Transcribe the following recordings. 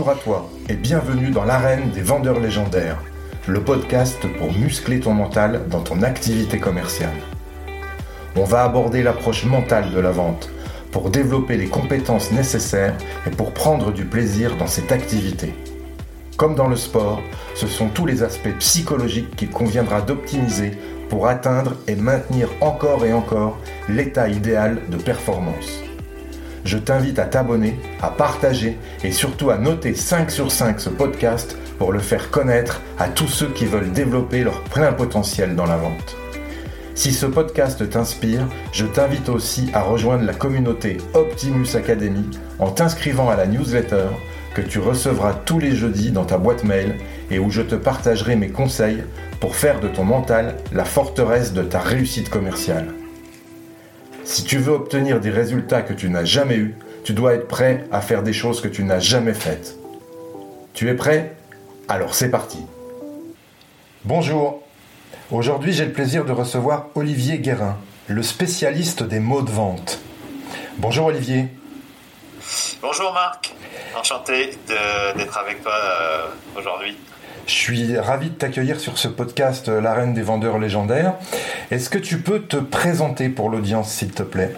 Bonjour à toi et bienvenue dans l'arène des vendeurs légendaires, le podcast pour muscler ton mental dans ton activité commerciale. On va aborder l'approche mentale de la vente pour développer les compétences nécessaires et pour prendre du plaisir dans cette activité. Comme dans le sport, ce sont tous les aspects psychologiques qu'il conviendra d'optimiser pour atteindre et maintenir encore et encore l'état idéal de performance je t'invite à t'abonner, à partager et surtout à noter 5 sur 5 ce podcast pour le faire connaître à tous ceux qui veulent développer leur plein potentiel dans la vente. Si ce podcast t'inspire, je t'invite aussi à rejoindre la communauté Optimus Academy en t'inscrivant à la newsletter que tu recevras tous les jeudis dans ta boîte mail et où je te partagerai mes conseils pour faire de ton mental la forteresse de ta réussite commerciale. Si tu veux obtenir des résultats que tu n'as jamais eus, tu dois être prêt à faire des choses que tu n'as jamais faites. Tu es prêt? Alors c'est parti. Bonjour. Aujourd'hui j'ai le plaisir de recevoir Olivier Guérin, le spécialiste des mots de vente. Bonjour Olivier. Bonjour Marc, enchanté d'être avec toi euh, aujourd'hui. Je suis ravi de t'accueillir sur ce podcast euh, L'arène des vendeurs légendaires. Est-ce que tu peux te présenter pour l'audience, s'il te plaît?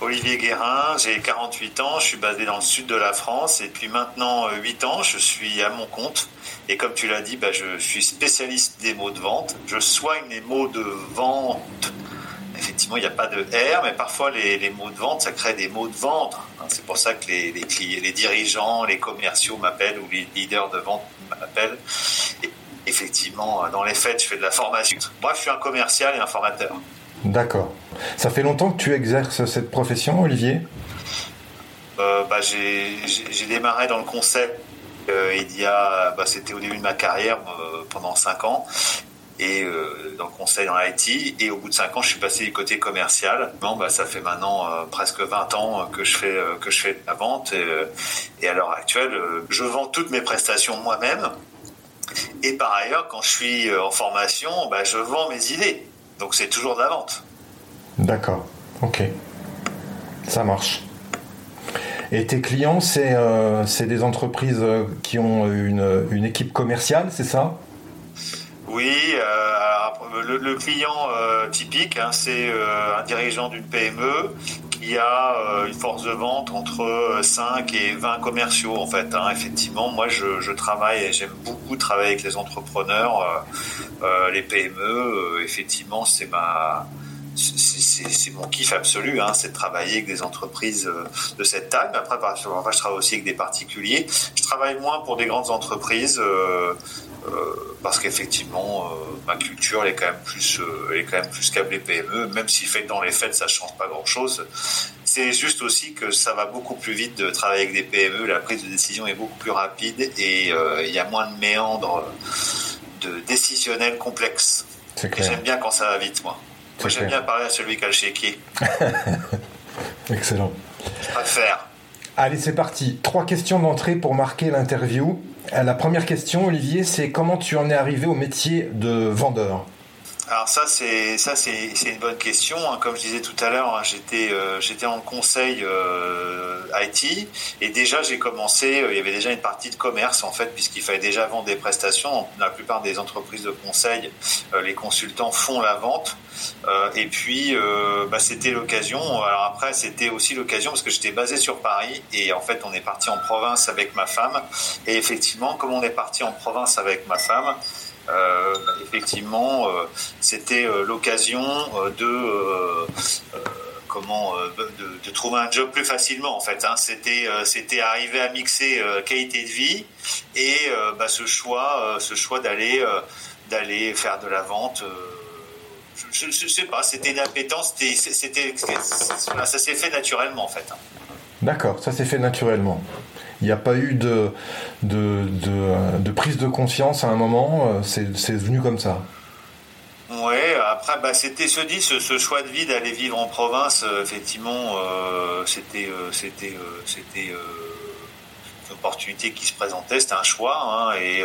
Olivier Guérin, j'ai 48 ans, je suis basé dans le sud de la France et puis maintenant 8 euh, ans, je suis à mon compte. Et comme tu l'as dit, bah, je suis spécialiste des mots de vente. Je soigne les mots de vente effectivement, il n'y a pas de R, mais parfois les, mots de vente, ça crée des mots de vente. Hein, c'est pour ça que les, les, dirigeants, les commerciaux m'appellent ou les leaders de vente m'appellent. effectivement, dans les faits, je fais de la formation. Moi, je suis un commercial et un formateur. D'accord. Ça fait longtemps que tu exerces cette profession, Olivier? Euh, bah, J'ai démarré dans le concept euh, il y a, bah, c'était au début de ma carrière euh, pendant 5 ans et euh, dans le conseil dans l'IT. Et au bout de 5 ans, je suis passé du côté commercial. Bon, bah, ça fait maintenant euh, presque 20 ans que je fais, euh, que je fais de la vente. Et, à l'heure actuelle, je vends toutes mes prestations moi-même. Et par ailleurs, quand je suis en formation, bah, je vends mes idées. Donc c'est toujours de la vente. D'accord, ok. Ça marche. Et tes clients, c'est euh, des entreprises qui ont une, une équipe commerciale, c'est ça? Oui, euh, le, client euh, typique, hein, c'est euh, un dirigeant d'une PME qui a une force de vente entre 5 et 20 commerciaux en fait. Hein. Effectivement, moi je, travaille et j'aime beaucoup travailler avec les entrepreneurs, les PME. effectivement, c'est mon kiff absolu, hein, c'est de travailler avec des entreprises de cette taille. Mais après, je travaille aussi avec des particuliers. Je travaille moins pour des grandes entreprises. Parce qu'effectivement, euh, ma culture elle est quand même plus, euh, elle est quand même plus câblée PME, même si fait dans les faits ça change pas grand chose. C'est juste aussi que ça va beaucoup plus vite de travailler avec des PME, la prise de décision est beaucoup plus rapide et il y a moins de méandres de décisionnels complexes. J'aime bien quand ça va vite, moi. Moi, j'aime bien parler à celui qui a le chéquier. Excellent. Je préfère. Allez, c'est parti. Trois questions d'entrée pour marquer l'interview. La première question, Olivier, c'est comment tu en es arrivé au métier de vendeur? Alors ça c'est ça c'est une bonne question. Hein. Comme je disais tout à l'heure, hein, j'étais euh, j'étais en conseil euh, IT et déjà j'ai commencé. il y avait déjà une partie de commerce en fait puisqu'il fallait déjà vendre des prestations. la plupart des entreprises de conseil, les consultants font la vente. et puis bah, c'était l'occasion. Alors après c'était aussi l'occasion parce que j'étais basé sur Paris et en fait on est parti en province avec ma femme. Et effectivement comme on est parti en province avec ma femme. Euh, effectivement, euh, c'était euh, l'occasion de comment de, trouver un job plus facilement en fait. Hein. C'était c'était arriver à mixer qualité de vie et bah, ce choix ce choix d'aller d'aller faire de la vente. je, ne sais pas, c'était une appétence, c'était ça s'est fait naturellement en fait. Hein. D'accord, ça s'est fait naturellement. Il n'y a pas eu de, de, prise de conscience à un moment, euh, c'est venu comme ça. Oui, après, bah, c'était se dit ce, choix de vie d'aller vivre en province, euh, effectivement, euh, c'était, c'était. Opportunité qui se présentait, c'était un choix. Hein, et,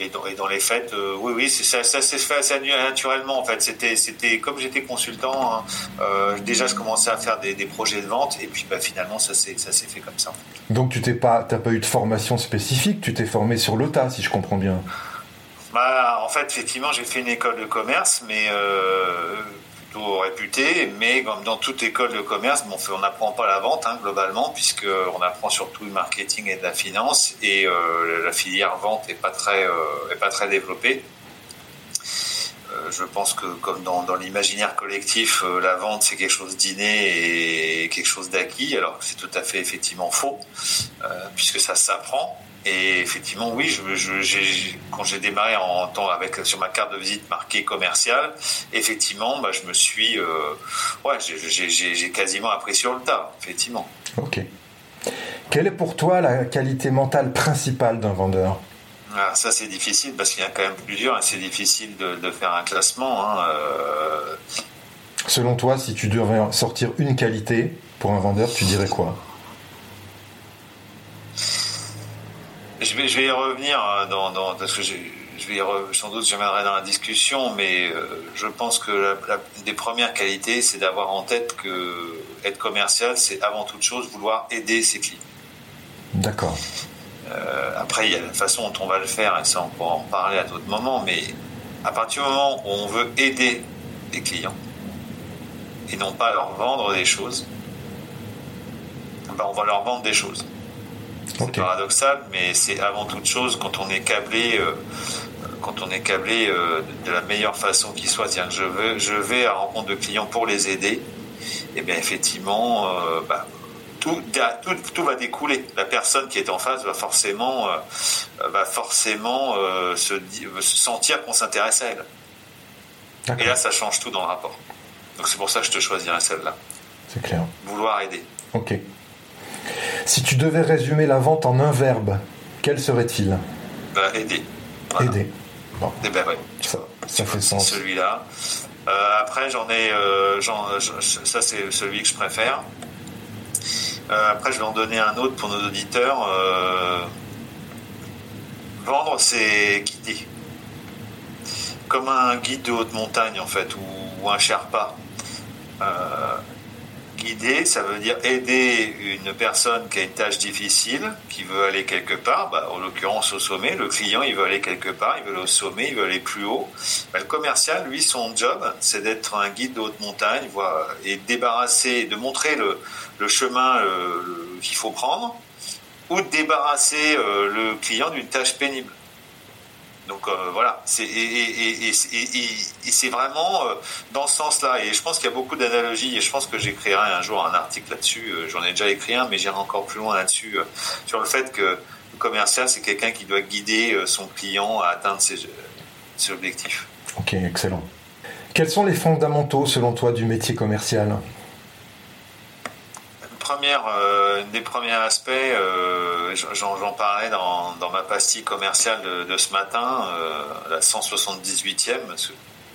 et, dans, et, dans, les faits, oui, oui, ça, ça s'est fait assez naturellement en fait. C'était, c'était comme j'étais consultant. Hein, déjà, je commençais à faire des, des, projets de vente, et puis bah, finalement, ça s'est, ça s'est fait comme ça. Donc, tu t'es pas, t'as pas eu de formation spécifique, tu t'es formé sur le tas, si je comprends bien. Bah, en fait, effectivement, j'ai fait une école de commerce, mais réputé, mais comme dans toute école de commerce, on n'apprend pas la vente hein, globalement, puisqu'on apprend surtout le marketing et de la finance, et euh, la filière vente n'est pas, très, euh, est pas très développée. Euh, je pense que comme dans, dans l'imaginaire collectif, la vente c'est quelque chose d'inné et quelque chose d'acquis, alors c'est tout à fait effectivement faux, puisque ça s'apprend. Et effectivement, oui, je, quand j'ai démarré en avec sur ma carte de visite marquée commercial, effectivement, bah, je me suis, euh, ouais, j'ai quasiment appris sur le tas, effectivement. Ok. Quelle est pour toi la qualité mentale principale d'un vendeur? Ah, ça c'est difficile parce qu'il y a quand même plusieurs et c'est difficile de, faire un classement. Hein, euh. Selon toi, si tu devais sortir une qualité pour un vendeur, tu dirais quoi? Je vais, je vais y revenir euh, dans, dans parce que je, je vais sans doute je reviendrai dans la discussion, mais euh, je pense que la, des premières qualités, c'est d'avoir en tête que être commercial, c'est avant toute chose vouloir aider ses clients. D'accord. Euh, après, il y a la façon dont on va le faire, et ça on pourra en parler à d'autres moments, mais à partir du moment où on veut aider les clients et non pas leur vendre des choses, ben on va leur vendre des choses. C'est paradoxal, mais c'est avant toute chose quand on est câblé, euh, quand on est câblé euh, de la meilleure façon qui soit. Tiens, je veux, je vais à rencontre de clients pour les aider. Et bien effectivement, euh, bah, tout, tout, va découler. La personne qui est en face va forcément, va forcément se, se, sentir qu'on s'intéresse à elle. Et là, ça change tout dans le rapport. Donc c'est pour ça que je te choisirais celle-là. C'est clair. Vouloir aider. Ok. Si tu devais résumer la vente en un verbe, quel serait-il? Bah, Aider. Aider. Bon. Eh ben, ça, fait sens. Celui-là. Euh, après, j'en ai. Euh, ça, c'est celui que je préfère. Euh, après, je vais en donner un autre pour nos auditeurs. vendre, c'est guider. Comme un guide de haute montagne, en fait, ou, ou un Sherpa. Guider, ça veut dire aider une personne qui a une tâche difficile, qui veut aller quelque part, bah, en l'occurrence au sommet. Le client, il veut aller quelque part, il veut aller au sommet, il veut aller plus haut. Bah, le commercial, lui, son job, c'est d'être un guide de haute montagne voilà, et débarrasser, de montrer le, chemin qu'il faut prendre ou de débarrasser euh, le client d'une tâche pénible. Donc euh, voilà, c'est et, c'est vraiment euh, dans ce sens-là. Et je pense qu'il y a beaucoup d'analogies. Et je pense que j'écrirai un jour un article là-dessus. Euh, j'en ai déjà écrit un, mais j'irai encore plus loin là-dessus sur le fait que le commercial, c'est quelqu'un qui doit guider son client à atteindre ses, ses objectifs. Ok, excellent. Quels sont les fondamentaux, selon toi, du métier commercial? Première, euh, des premiers aspects, euh, j'en parlais dans, ma pastille commerciale de, ce matin, euh, la 178e, parce que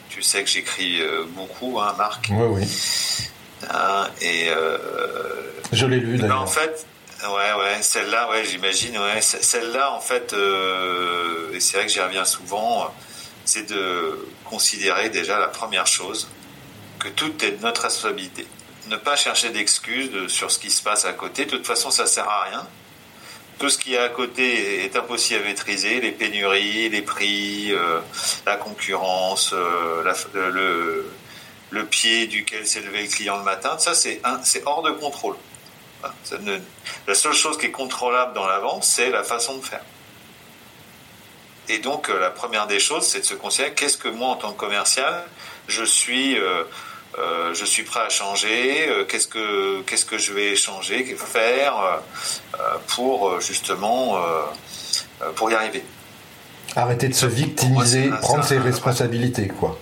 tu sais que j'écris beaucoup, hein, Marc. Oui, oui. Hein, et je l'ai lu d'ailleurs. En fait, ouais, ouais, celle-là, ouais, j'imagine, ouais, celle-là, en fait, et c'est vrai que j'y reviens souvent, c'est de considérer déjà la première chose que tout est de notre responsabilité ne pas chercher d'excuses sur ce qui se passe à côté. De toute façon, ça sert à rien. Tout ce qui est à côté est impossible à maîtriser, les pénuries, les prix, euh, la concurrence, euh, le, pied duquel s'est levé le client le matin. Ça, c'est hors de contrôle. la seule chose qui est contrôlable dans la vente, c'est la façon de faire. Et donc, euh, la première des choses, c'est de se considérer qu'est-ce que moi, en tant que commercial, je suis je suis prêt à changer, euh, qu'est-ce que qu'est-ce que je vais changer, qu'est-ce faire euh, pour justement pour y arriver. Arrêter de se victimiser, prendre ses responsabilités, quoi.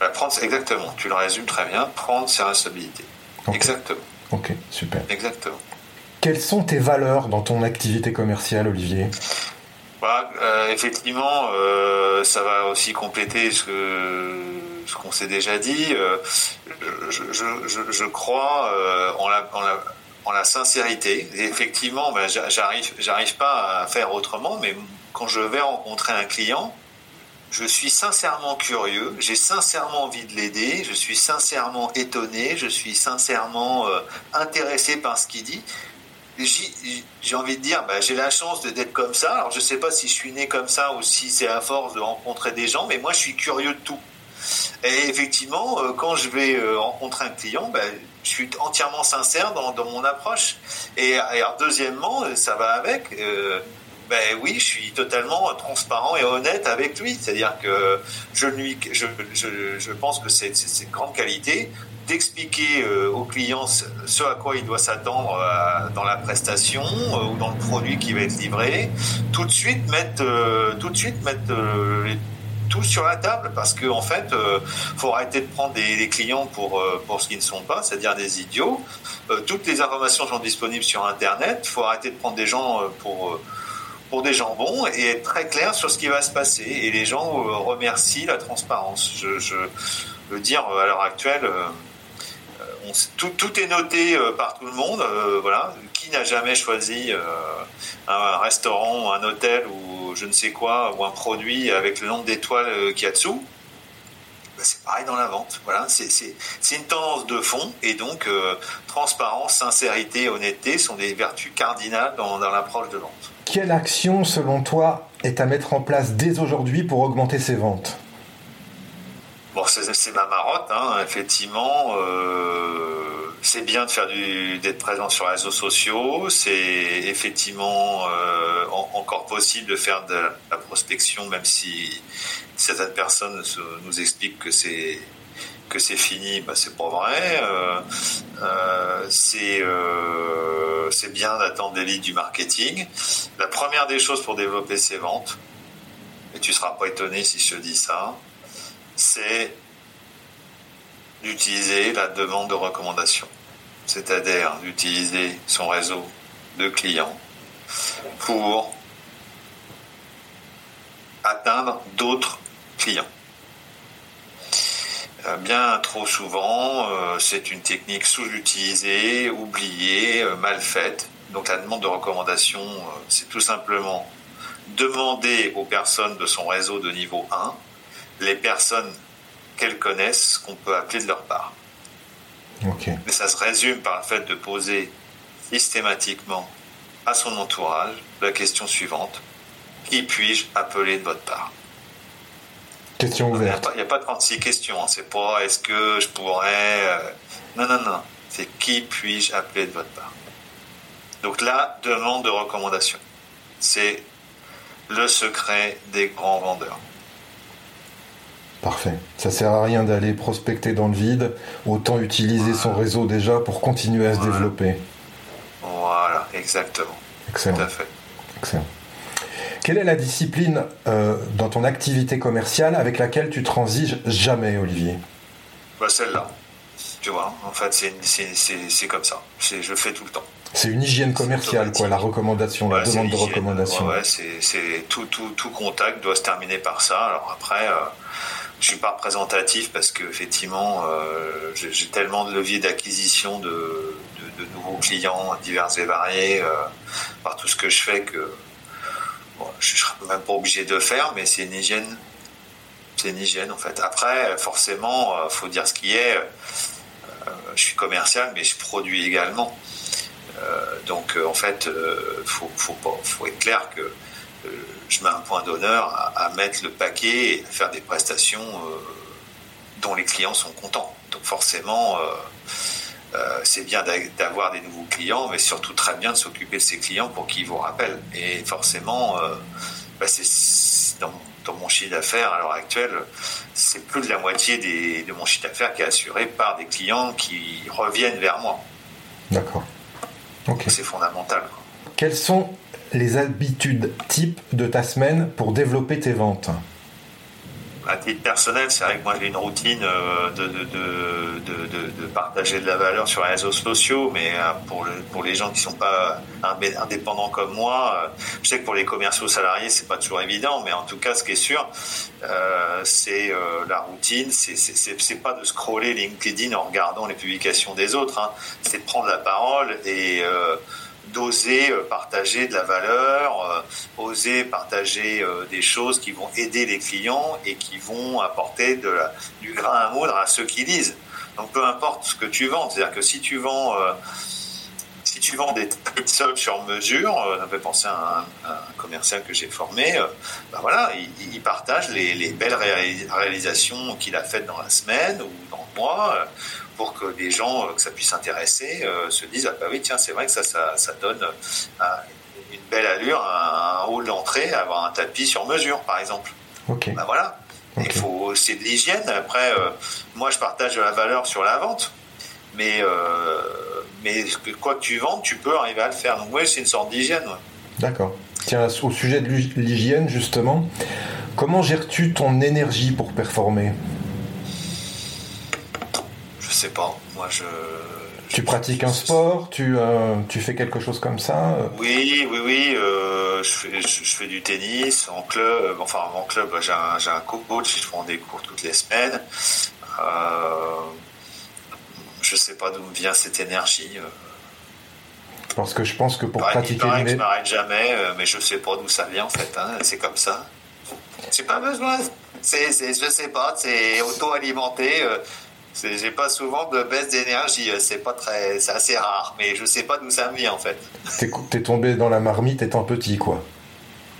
Bah, prendre, exactement, tu le résumes très bien, prendre ses responsabilités. Exactement. Ok, super. Exactement. Quelles sont tes valeurs dans ton activité commerciale, Olivier? Bah, Effectivement, ça va aussi compléter ce ce qu'on s'est déjà dit, euh, je, crois euh, en, la, sincérité. Effectivement, ben, j'arrive, j'arrive pas à faire autrement, mais quand je vais rencontrer un client, je suis sincèrement curieux, j'ai sincèrement envie de l'aider, je suis sincèrement étonné, je suis sincèrement euh, intéressé par ce qu'il dit. J'ai envie de dire, bah, j'ai la chance d'être comme ça. Alors je ne sais pas si je suis né comme ça ou si c'est à force de rencontrer des gens, mais moi je suis curieux de tout. Et effectivement, euh, quand je vais euh, rencontrer un client, bah, je suis entièrement sincère dans, mon approche. Et, alors, deuxièmement, ça va avec. Ben oui, je suis totalement transparent et honnête avec lui. C'est-à-dire que je lui, je, je, je pense que c'est une grande qualité d'expliquer euh, au client ce à quoi il doit s'attendre euh, dans la prestation euh, ou dans le produit qui va être livré. Tout de suite mettre, tout de suite mettre tout sur la table parce qu'en en fait, faut arrêter de prendre des, clients pour pour ce qu'ils ne sont pas, c'est-à-dire des idiots. toutes les informations sont disponibles sur Internet. Faut arrêter de prendre des gens pour pour des jambons et être très clair sur ce qui va se passer. Et les gens euh, remercient la transparence. Je, veux dire, euh, à l'heure actuelle, euh, tout, est noté par tout le monde. voilà, qui n'a jamais choisi un restaurant, un hôtel ou je ne sais quoi, ou un produit avec le nombre d'étoiles qu'il y a dessous? Ben, c'est pareil dans la vente. Voilà, c'est une tendance de fond et donc transparence, sincérité, honnêteté sont des vertus cardinales dans, dans l'approche de vente. Quelle action, selon toi, est à mettre en place dès aujourd'hui pour augmenter ses ventes? Bon, c'est ma marotte, hein, effectivement. Euh, c'est bien de faire d'être présent sur les réseaux sociaux. C'est effectivement euh, encore possible de faire de la prospection, même si certaines personnes nous expliquent que c'est que c'est fini, bah, c'est pas vrai. Euh, c'est c'est bien d'attendre des leads du marketing. La première des choses pour développer ses ventes, et tu seras pas étonné si je te dis ça, c'est d'utiliser la demande de recommandation, c'est-à-dire d'utiliser son réseau de clients pour atteindre d'autres clients. Euh, bien trop souvent, euh, c'est une technique sous-utilisée, oubliée, euh, mal faite. Donc la demande de recommandation, c'est tout simplement demander aux personnes de son réseau de niveau 1 les personnes qu'elles connaissent qu'on peut appeler de leur part. Mais ça se résume par le fait de poser systématiquement à son entourage la question suivante. Qui puis-je appeler de votre part? Question ouverte. Il n'y a, pas 36 questions. Hein. C'est pas est-ce que je pourrais. Euh, non, non, non. C'est qui puis-je appeler de votre part? Donc là, demande de recommandation. C'est le secret des grands vendeurs. Parfait. Ça sert à rien d'aller prospecter dans le vide. Autant utiliser son réseau déjà pour continuer à se développer. Voilà, exactement. Excellent. Tout à fait. Excellent. Quelle est la discipline euh, dans ton activité commerciale avec laquelle tu transiges jamais, Olivier? Bah, Celle-là. Tu vois, en fait, c'est comme ça. Je fais tout le temps. C'est une hygiène commerciale, quoi, la recommandation, la demande de recommandation. Ouais, c'est tout, tout, tout, contact doit se terminer par ça. Alors après, euh, je suis pas représentatif parce que effectivement, euh, j'ai tellement de leviers d'acquisition de, nouveaux clients divers et variés euh, par tout ce que je fais que je ne serais même pas obligé de faire, mais c'est une hygiène. C'est une hygiène en fait. Après, forcément, il euh, faut dire ce qui est. Euh, je suis commercial, mais je produis également. Donc en fait, il faut, faut, être clair que je mets un point d'honneur à, mettre le paquet et à faire des prestations dont les clients sont contents. Donc forcément, euh, c'est bien d'avoir des nouveaux clients, mais surtout très bien de s'occuper de ces clients pour qu'ils vous rappellent. Et forcément, euh, bah, c'est dans, mon chiffre d'affaires à l'heure actuelle, c'est plus de la moitié de mon chiffre d'affaires qui est assuré par des clients qui reviennent vers moi. D'accord. C'est fondamental. Quelles sont les habitudes types de ta semaine pour développer tes ventes à titre personnel, c'est vrai que moi j'ai une routine euh, de, de, de, de, partager de la valeur sur les réseaux sociaux, mais euh, pour, pour les gens qui sont pas indépendants comme moi, euh, je sais que pour les commerciaux salariés c'est pas toujours évident, mais en tout cas ce qui est sûr, c'est la routine, c'est pas de scroller LinkedIn en regardant les publications des autres, hein. c'est de prendre la parole et d'oser partager de la valeur, oser partager des choses qui vont aider les clients et qui vont apporter de la, du grain à moudre à ceux qui lisent. Donc peu importe ce que tu vends, c'est-à-dire que si tu vends si tu vends des sols sur mesure, euh, ça me fait penser à un, commercial que j'ai formé, euh, ben voilà, il, partage les, belles réalisations qu'il a faites dans la semaine ou dans le mois euh, pour que les gens, que ça puisse intéresser, se disent, ah bah oui, tiens, c'est vrai que ça, ça, donne une belle allure, un, hall d'entrée, avoir un tapis sur mesure, par exemple. Ok. Ben voilà. Il faut, c'est de l'hygiène. Après, moi, je partage la valeur sur la vente, mais mais quoi que tu vendes, tu peux arriver à le faire. Donc oui, c'est une sorte d'hygiène. D'accord. Tiens, au sujet de l'hygiène, justement, comment gères-tu ton énergie pour performer? Sais pas. Moi, je. Tu pratiques un sport tu, euh, tu fais quelque chose comme ça Oui, oui, oui. Euh, je, fais, je, fais, du tennis en club. Enfin, en club, j'ai un, un coach. Je prends des cours toutes les semaines. Euh, je sais pas d'où me vient cette énergie. Euh. Parce que je pense que pour pratiquer. Il paraît que je m'arrête jamais, euh, mais je sais pas d'où ça vient en fait. Hein. C'est comme ça. J'ai pas besoin. C'est, c'est, je sais pas. C'est auto-alimenté. Euh. J'ai pas souvent de baisse d'énergie. C'est pas très, c'est assez rare. Mais je sais pas d'où ça me vient en fait. T'es, tombé dans la marmite étant petit, quoi.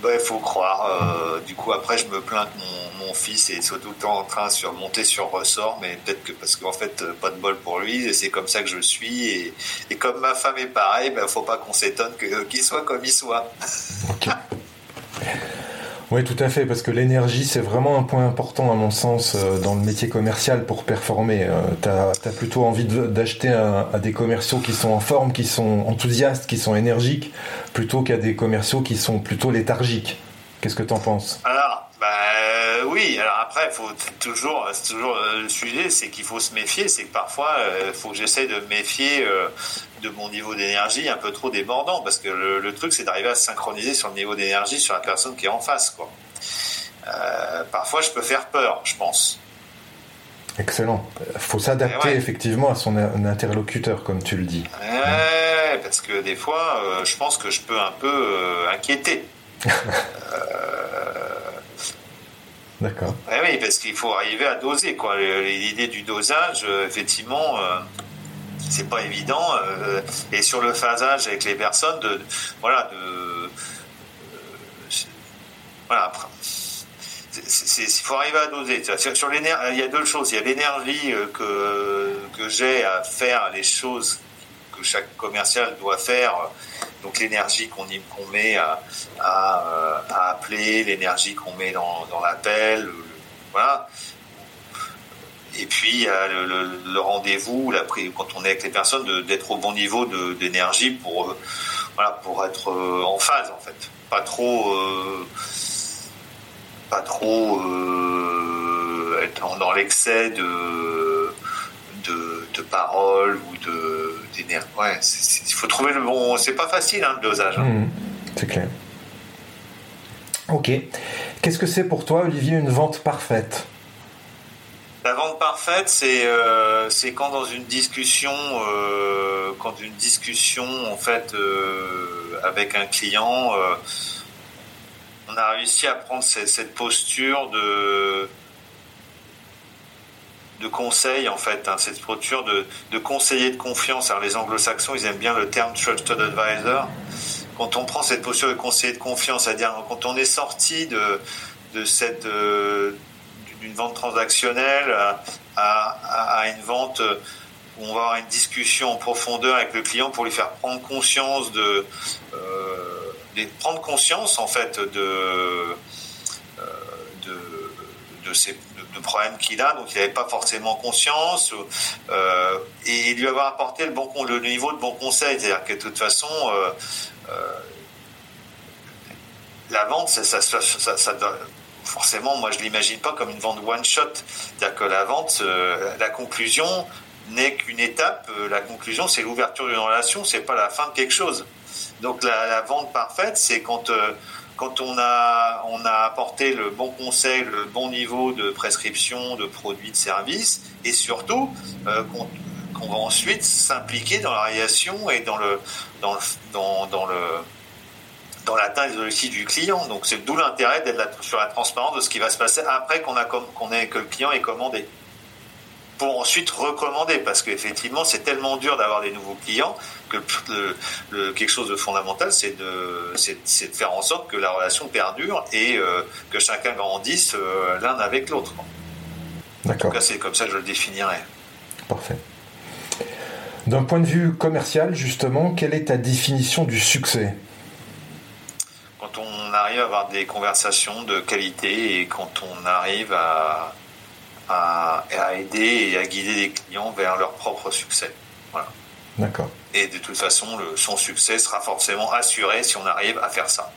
Bah, il faut croire. du coup, après, je me plains que mon, mon fils est tout le temps en train de monter sur ressort, mais peut-être que parce qu'en fait, euh, pas de bol pour lui, c'est comme ça que je suis. Et, comme ma femme est pareil, ben, faut pas qu'on s'étonne qu'il soit comme il soit. Oui, tout à fait, parce que l'énergie, c'est vraiment un point important, à mon sens, euh, dans le métier commercial pour performer. Euh, tu as, plutôt envie d'acheter à, des commerciaux qui sont en forme, qui sont enthousiastes, qui sont énergiques, plutôt qu'à des commerciaux qui sont plutôt léthargiques. Qu'est-ce que tu en penses bah, oui, alors après, faut toujours, c'est toujours euh, le sujet, c'est qu'il faut se méfier. C'est que parfois, il euh, faut que j'essaie de me méfier euh, de mon niveau d'énergie un peu trop débordant, parce que le, truc, c'est d'arriver à se synchroniser sur le niveau d'énergie sur la personne qui est en face, quoi. parfois, je peux faire peur, je pense. Excellent. Il faut s'adapter effectivement à son interlocuteur, comme tu le dis. parce que des fois, je pense que je peux un peu inquiéter. D'accord. Eh oui, parce qu'il faut arriver à doser. Quoi. L'idée du dosage, euh, effectivement, euh, c'est pas évident. Euh, et sur le phasage avec les personnes, de, voilà, de, voilà. Il faut arriver à doser. Sur il y a deux choses. Il y a l'énergie que, que j'ai à faire les choses que chaque commercial doit faire donc l'énergie qu'on met à, appeler, l'énergie qu'on met dans, l'appel, voilà. Et puis le, rendez-vous, quand on est avec les personnes, d'être au bon niveau d'énergie pour, euh, être euh, en phase en fait. Pas trop, euh, pas trop être dans l'excès de, de, de paroles ou de Ouais, il faut trouver le bon. C'est pas facile hein, le dosage. Hein. Mmh, c'est clair. Ok. Qu'est-ce que c'est pour toi, Olivier, une vente parfaite? La vente parfaite, c'est euh, c'est quand dans une discussion, euh, quand une discussion en fait euh, avec un client, on a réussi à prendre cette posture de de conseil en fait, hein, cette posture de, de, conseiller de confiance. Alors les anglo-saxons, ils aiment bien le terme trusted advisor. Quand on prend cette posture de conseiller de confiance, c'est-à-dire quand on est sorti de, de cette euh, d'une vente transactionnelle à, à, une vente où on va avoir une discussion en profondeur avec le client pour lui faire prendre conscience de, euh, prendre conscience en fait de euh, de, de ses de problèmes qu'il a, donc il n'avait pas forcément conscience, euh, et lui avoir apporté le, bon, le niveau de bon conseil. C'est-à-dire que de toute façon, euh, euh, la vente, ça, ça, ça, forcément, moi je l'imagine pas comme une vente one shot. C'est-à-dire que la vente, la conclusion n'est qu'une étape. La conclusion, c'est l'ouverture d'une relation, c'est pas la fin de quelque chose. Donc la vente parfaite, c'est quand quand on a, on a apporté le bon conseil, le bon niveau de prescription de produits, de services, et surtout euh, qu'on va ensuite s'impliquer dans la réalisation et dans le dans le, dans, le dans l'atteinte des objectifs du client. Donc c'est d'où l'intérêt d'être sur la transparence de ce qui va se passer après qu'on a qu'on ait que le client ait commandé pour ensuite recommander parce qu'effectivement c'est tellement dur d'avoir des nouveaux clients que le, quelque chose de fondamental c'est de, c'est, de faire en sorte que la relation perdure et euh, que chacun grandisse euh, l'un avec l'autre. D'accord. En tout cas c'est comme ça que je le définirais. Parfait. D'un point de vue commercial justement, quelle est ta définition du succès? Quand on arrive à avoir des conversations de qualité et quand on arrive à à, aider et à guider les clients vers leur propre succès. Voilà. D'accord. Et de toute façon, le, son succès sera forcément assuré si on arrive à faire ça.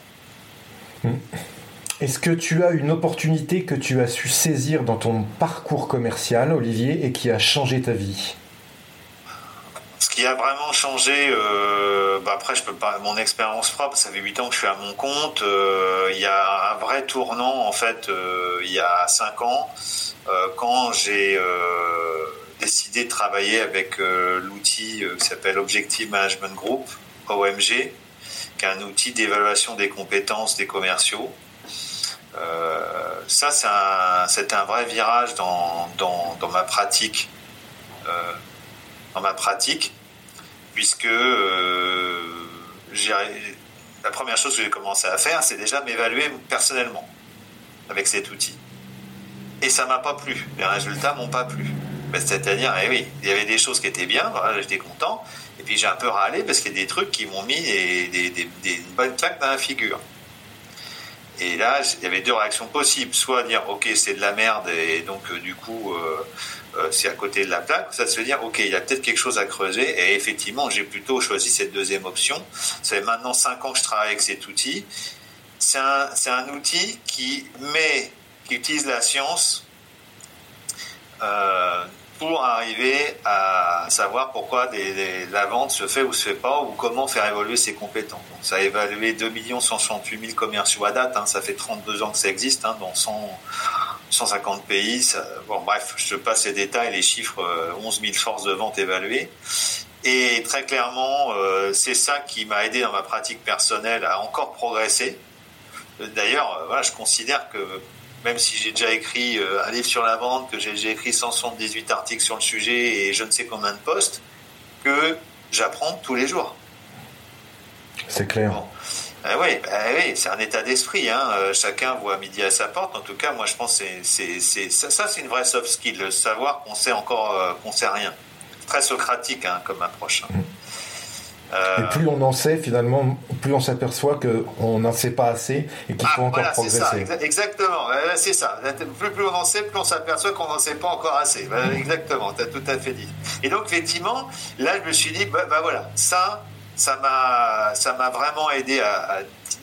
Hmm. Est-ce que tu as une opportunité que tu as su saisir dans ton parcours commercial, Olivier, et qui a changé ta vie? Ce qui a vraiment changé, euh, bah après je peux pas, mon expérience propre, ça fait 8 ans que je suis à mon compte. Euh, il y a un vrai tournant en fait, euh, il y a 5 ans, quand j'ai décidé de travailler avec euh, l'outil qui s'appelle Objective Management Group, OMG, qui est un outil d'évaluation des compétences des commerciaux. ça, c'est un, vrai virage dans ma pratique, dans ma pratique, puisque la première chose que j'ai commencé à faire, c'est déjà m'évaluer personnellement avec cet outil. Et ça m'a pas plu. Les résultats m'ont pas plu. Ben, c'est-à-dire, eh oui, il y avait des choses qui étaient bien, j'étais content. Et puis j'ai un peu râlé parce qu'il y a des trucs qui m'ont mis des, des, des, bonnes dans la figure. Et là, il y avait deux réactions possibles. Soit dire, ok, c'est de la merde et donc euh, du coup, euh, euh, c'est à côté de la plaque. Ça se dire, ok, il y a peut-être quelque chose à creuser. Et effectivement, j'ai plutôt choisi cette deuxième option. Ça fait maintenant cinq ans que je travaille avec cet outil. C'est un, un outil qui met qui utilise la science pour arriver à savoir pourquoi la vente se fait ou se fait pas, ou comment faire évoluer ses compétences. ça a évalué 2 168 000 commerciaux à date, hein. ça fait 32 ans que ça existe, hein, dans 150 pays. bref, je te passe les détails, les chiffres, 11 euh, 000 forces de vente évaluées. Et très clairement, euh, c'est ça qui m'a aidé dans ma pratique personnelle à encore progresser. D'ailleurs, voilà, je considère que même si j'ai déjà écrit euh, un livre sur la vente, que j'ai déjà écrit 178 articles sur le sujet et je ne sais combien de posts, que j'apprends tous les jours. C'est clair. Euh, oui, bah oui c'est un état d'esprit. Hein. Euh, chacun voit midi à sa porte. En tout cas, moi, je pense que c'est, ça, ça c'est une vraie soft skill, le savoir qu'on sait encore qu'on sait rien. Très socratique hein, comme approche. Hein. Mm. Et plus on en sait, finalement, plus on s'aperçoit qu'on n'en sait pas assez et qu'il faut ah, encore progresser. Ça, exactement, c'est ça. Plus, plus, on en sait, plus on s'aperçoit qu'on n'en sait pas encore assez. Exactement, tu as tout à fait dit. Et donc, effectivement, là, je me suis dit, bah, bah voilà, ça, ça m'a, ça m'a vraiment aidé à,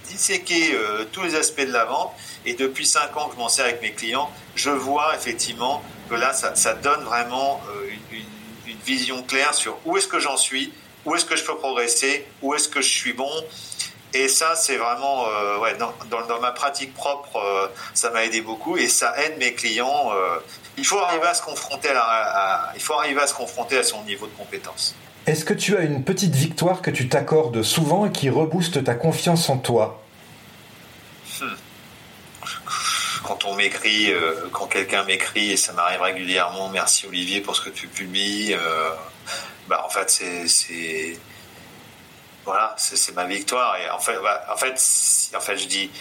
disséquer euh, tous les aspects de la vente. Et depuis 5 ans que je m'en sers avec mes clients, je vois effectivement que là, ça, ça donne vraiment euh, une, une vision claire sur où est-ce que j'en suis, où est-ce que je peux progresser, où est-ce que je suis bon. Et ça, c'est vraiment, euh, ouais, dans, dans, ma pratique propre, euh, ça m'a aidé beaucoup et ça aide mes clients. Euh, il faut arriver à se confronter à, il faut arriver à se confronter à son niveau de compétence. Est-ce que tu as une petite victoire que tu t'accordes souvent et qui rebooste ta confiance en toi? Hmm. Quand on m'écrit, quand quelqu'un m'écrit, et ça m'arrive régulièrement, merci Olivier pour ce que tu publies bah en fait c'est voilà c'est ma victoire. Et en fait bah, en fait en fait je dis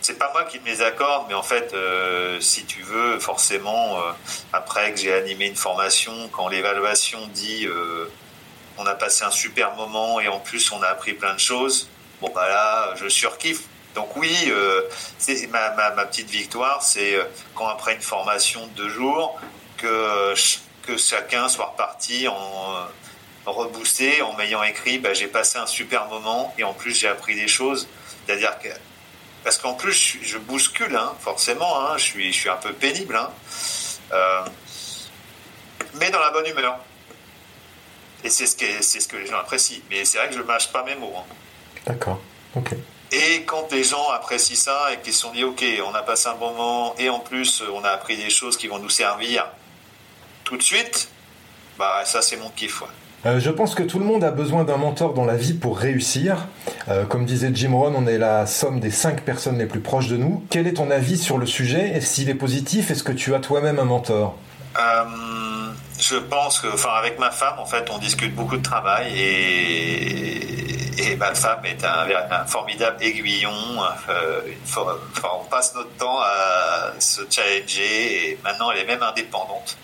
c'est pas moi qui me les accorde mais en fait euh, si tu veux forcément euh, après que j'ai animé une formation quand l'évaluation dit euh, on a passé un super moment et en plus on a appris plein de choses bon bah là je surkiffe. Donc oui, ma, ma, ma, petite victoire, c'est quand après une formation de deux jours, que, que chacun soit reparti en, reboosté en m'ayant écrit bah, j'ai passé un super moment et en plus j'ai appris des choses. C'est-à-dire que parce qu'en plus je, bouscule hein, forcément, hein, je suis je suis un peu pénible, hein. euh, mais dans la bonne humeur. Et c'est ce que c'est ce que les gens apprécient. Mais c'est vrai que je mâche pas mes mots. D'accord. Ok. Et quand les gens apprécient ça et qu'ils se sont dit, OK, on a passé un bon moment et en plus, on a appris des choses qui vont nous servir tout de suite, bah ça, c'est mon kiff. Euh, je pense que tout le monde a besoin d'un mentor dans la vie pour réussir. Euh, comme disait Jim Rohn, on est la somme des cinq personnes les plus proches de nous. Quel est ton avis sur le sujet? Et s'il est positif, est-ce que tu as toi-même un mentor? Euh, Je pense que, enfin, avec ma femme, en fait, on discute beaucoup de travail et, et ma femme est un, formidable aiguillon. on passe notre temps à se challenger et maintenant elle est même indépendante.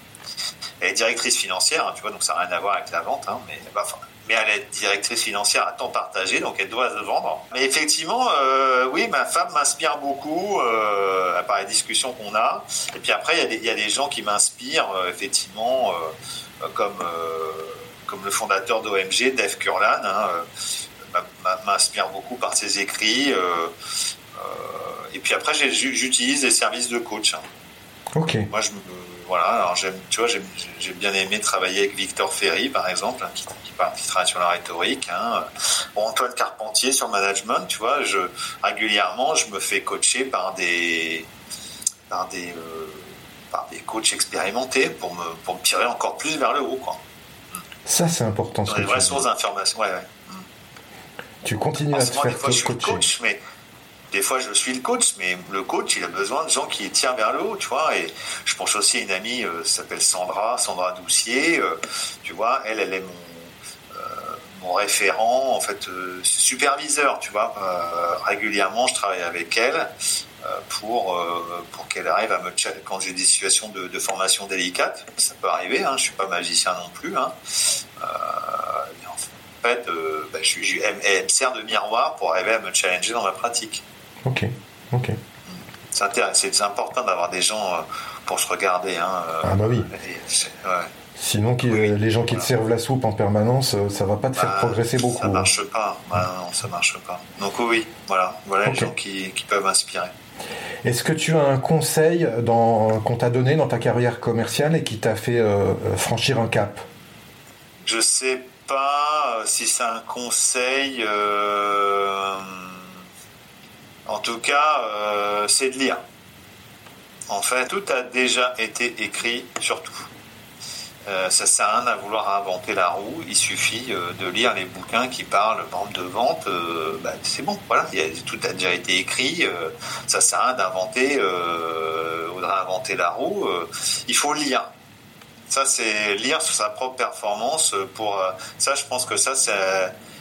Elle est directrice financière, hein, tu vois, donc ça n'a rien à voir avec la vente, hein, mais, bah, mais elle est directrice financière à temps partagé, donc elle doit se vendre. Mais effectivement, euh, oui, ma femme m'inspire beaucoup euh, par les discussions qu'on a. Et puis après, il y, a des gens qui m'inspirent, euh, effectivement, euh, comme, comme le fondateur d'OMG, Dave Kurlan, hein, m'inspire beaucoup par ses écrits. et puis après, j'utilise des services de coach. Hein. Ok. Moi, je me voilà, alors j'aime, tu vois, j'ai bien aimé travailler avec Victor Ferry, par exemple, hein, qui, qui, travaille sur la rhétorique. Hein. Antoine Carpentier sur management, tu vois, je, régulièrement, je me fais coacher par des, par des, euh, par des coachs expérimentés pour me, pour me tirer encore plus vers le haut, quoi. Ça, c'est important. Dans les vraies sources d'information, ouais, ouais. Tu continues à te faire coacher. Coach, mais des fois je suis le coach, mais le coach il a besoin de gens qui tirent vers le haut, tu vois. Et je pense aussi à une amie, euh, s'appelle Sandra, Sandra Doucier, euh, tu vois, elle, elle est mon, euh, référent, en fait, superviseur, tu vois. régulièrement, je travaille avec elle pour pour qu'elle arrive à me quand j'ai des situations de, formation délicates, ça peut arriver, hein, je suis pas magicien non plus, hein. en fait, bah, je, je, elle me sert de miroir pour arriver à me challenger dans ma pratique. Ok, ok. C'est important d'avoir des gens euh, pour se regarder. Hein, euh, ah bah oui. Sinon, les gens qui te servent la soupe en permanence, euh, ça va pas te faire bah, progresser beaucoup. Ça marche pas. Bah, non, ça marche pas. Donc oui, voilà, voilà les gens qui, peuvent inspirer. Est-ce que tu as un conseil qu'on t'a donné dans ta carrière commerciale et qui t'a fait franchir un cap? Je sais pas si c'est un conseil. En tout cas, euh, c'est de lire. En fait, tout a déjà été écrit sur tout. Euh, ça sert à rien à vouloir inventer la roue. Il suffit euh, de lire les bouquins qui parlent, par de vente. Euh, bah, c'est bon, voilà. tout a déjà été écrit. ça sert à rien d'inventer, inventer la roue. il faut lire. Ça, c'est lire sur sa propre performance. Pour ça, je pense que ça, c'est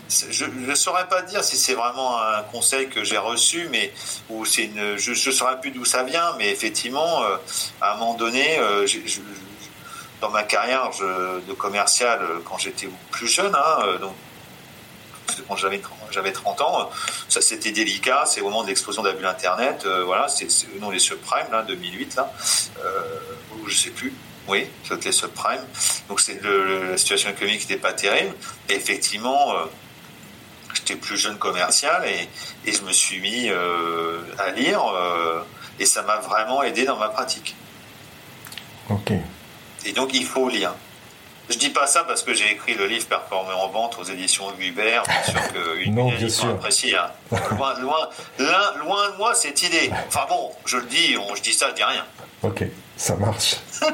je ne saurais pas dire si c'est vraiment un conseil que j'ai reçu, mais ou c'est une, je ne saurais plus d'où ça vient, mais effectivement, euh, à un moment donné, euh, dans ma carrière de commercial, euh, quand j'étais plus jeune, hein, donc quand j'avais j'avais 30 ans, ça c'était délicat, c'est au moment de l'explosion de la bulle internet, voilà, c'est non les subprimes là, 2008 là, ou je sais plus. Oui, c'était les subprimes. Donc c'est la situation économique n'était pas terrible. Et effectivement, j'étais plus jeune commercial et, et, je me suis mis euh, à lire euh, et ça m'a vraiment aidé dans ma pratique. Ok. Et donc il faut lire. Je dis pas ça parce que j'ai écrit le livre Performer en vente aux éditions Hubert, bien sûr qu'une non, bien sûr. apprécie. Hein. Loin, loin, loin, de moi cette idée. Enfin bon, je le dis, je dis ça, je dis rien. Ok, ça marche.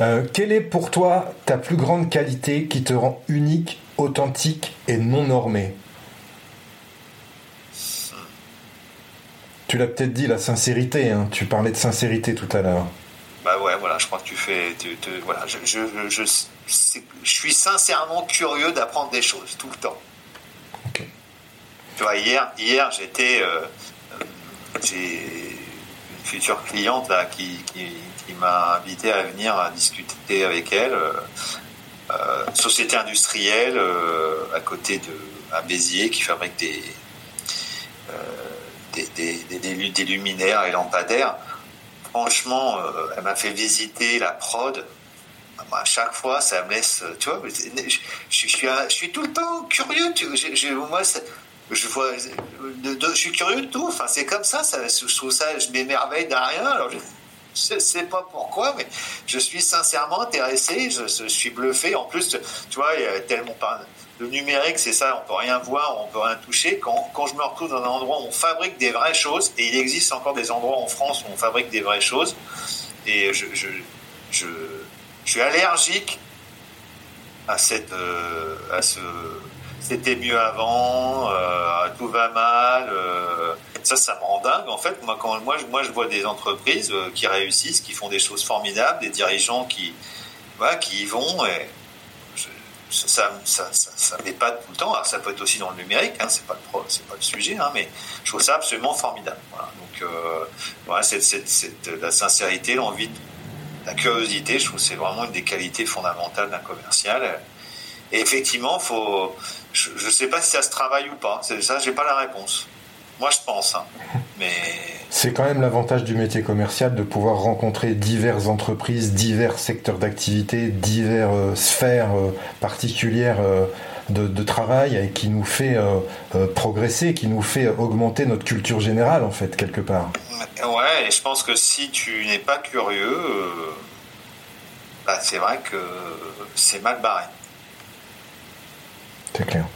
Euh, quelle est pour toi ta plus grande qualité qui te rend unique authentique et non normé. Tu l'as peut-être dit, la sincérité, hein. tu parlais de sincérité tout à l'heure. Bah ouais, voilà, je crois que tu fais. voilà, je, je, suis sincèrement curieux d'apprendre des choses tout le temps. Ok. Tu vois, hier, hier j'étais. Euh, euh, j'ai une future cliente là qui, qui, m'a invité à venir à discuter avec elle. Euh, société industrielle euh, à côté de à Béziers qui fabrique des, euh, des, des, luminaires et lampadaires. Franchement, elle m'a fait visiter la prod. À chaque fois, ça me laisse, tu vois, je, suis, je suis tout le temps curieux. Tu, moi, je vois, je suis curieux de tout. Enfin, c'est comme ça, je trouve ça, je m'émerveille d'un rien. Je sais pas pourquoi, mais je suis sincèrement intéressé. Je, suis bluffé. En plus, tu vois, tellement. Le numérique, c'est ça, on peut rien voir, on peut rien toucher. Quand, quand je me retrouve dans un endroit où on fabrique des vraies choses, et il existe encore des endroits en France où on fabrique des vraies choses, et je, je, je, je suis allergique à cette, euh, à ce, c'était mieux avant, euh, tout va mal. Euh, ça, ça me rend dingue. En fait, moi, moi, je vois des entreprises euh, qui réussissent, qui font des choses formidables, des dirigeants qui, voilà, qui y vont. Et ça, ça, ça, ça pas tout le temps. Alors, ça peut être aussi dans le numérique, hein, c'est pas le c'est pas le sujet, hein, mais je trouve ça absolument formidable. Donc, euh, voilà, c'est, la sincérité, l'envie, la curiosité. Je trouve que c'est vraiment une des qualités fondamentales d'un commercial. Et effectivement, faut, je ne sais pas si ça se travaille ou pas. C'est ça, j'ai pas la réponse. Moi, je pense. Hein. Mais c'est quand même l'avantage du métier commercial de pouvoir rencontrer diverses entreprises, divers secteurs d'activité, diverses euh, sphères euh, particulières euh, de, travail et qui nous fait progresser, qui nous fait augmenter notre culture générale en fait quelque part. Ouais, et je pense que si tu n'es pas curieux, bah, c'est vrai que c'est mal barré. C'est clair.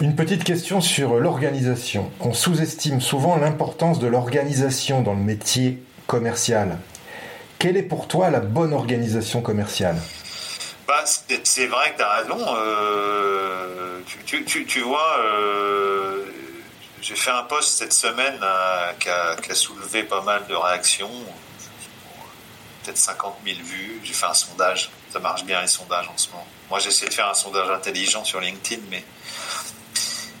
Une petite question sur l'organisation. On sous-estime souvent l'importance de l'organisation dans le métier commercial. Quelle est pour toi la bonne organisation commerciale? Bah, C'est vrai que tu as raison. Euh, tu, vois, euh, j'ai fait un post cette semaine euh, qui, a, qui, a, soulevé pas mal de réactions, peut-être 50 000 vues. J'ai fait un sondage. Ça marche bien les sondages en ce moment. Moi, j'essaie de faire un sondage intelligent sur LinkedIn, mais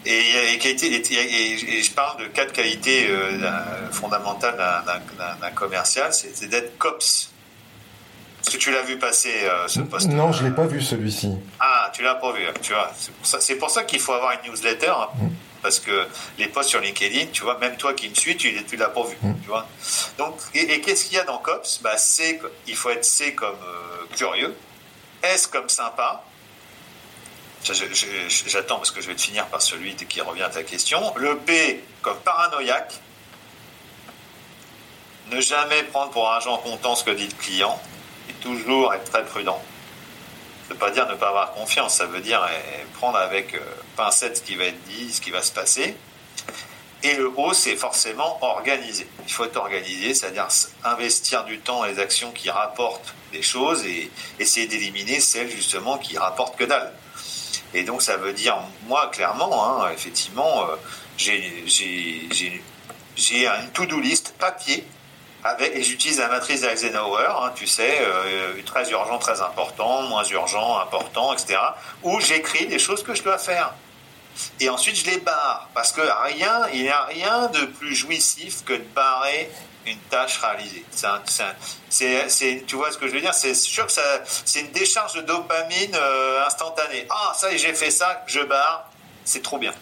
et, et, je parle de quatre qualités euh, fondamentales d'un commercial, c'est d'être COPS. Est-ce que tu l'as vu passer euh, ce poste? Non, je l'ai pas vu celui-ci. Ah, tu l'as pas vu. Tu vois, c'est pour ça, qu'il faut avoir une newsletter. Hein, mm. Parce que les posts sur LinkedIn, tu vois, même toi qui me suis, tu, tu l'as pas vu, mm. tu vois. Donc, et, qu'est-ce qu'il y a dans COPS? Bah, C, il faut être C comme euh, curieux, S comme sympa, J'attends parce que je vais te finir par celui qui revient à ta question. Le P comme paranoïaque. Ne jamais prendre pour argent comptant ce que dit le client et toujours être très prudent. Ça ne veut pas dire ne pas avoir confiance, ça veut dire eh, prendre avec euh, pincette ce qui va être dit, ce qui va se passer. Et le O, c'est forcément organiser. Il faut être organisé, c'est-à-dire investir du temps dans les actions qui rapportent des choses et essayer d'éliminer celles justement qui rapportent que dalle. Et donc ça veut dire, moi clairement, hein, effectivement, euh, j'ai une to-do list papier avec, et j'utilise la matrice d'Eisenhower, hein, tu sais, euh, très urgent, très important, moins urgent, important, etc. Où j'écris des choses que je dois faire. Et ensuite je les barre parce que rien, il n'y a rien de plus jouissif que de barrer une tâche réalisée. C'est, tu vois ce que je veux dire? C'est sûr que c'est une décharge de dopamine euh, instantanée. Ah, ça, j'ai fait ça, je barre, c'est trop bien.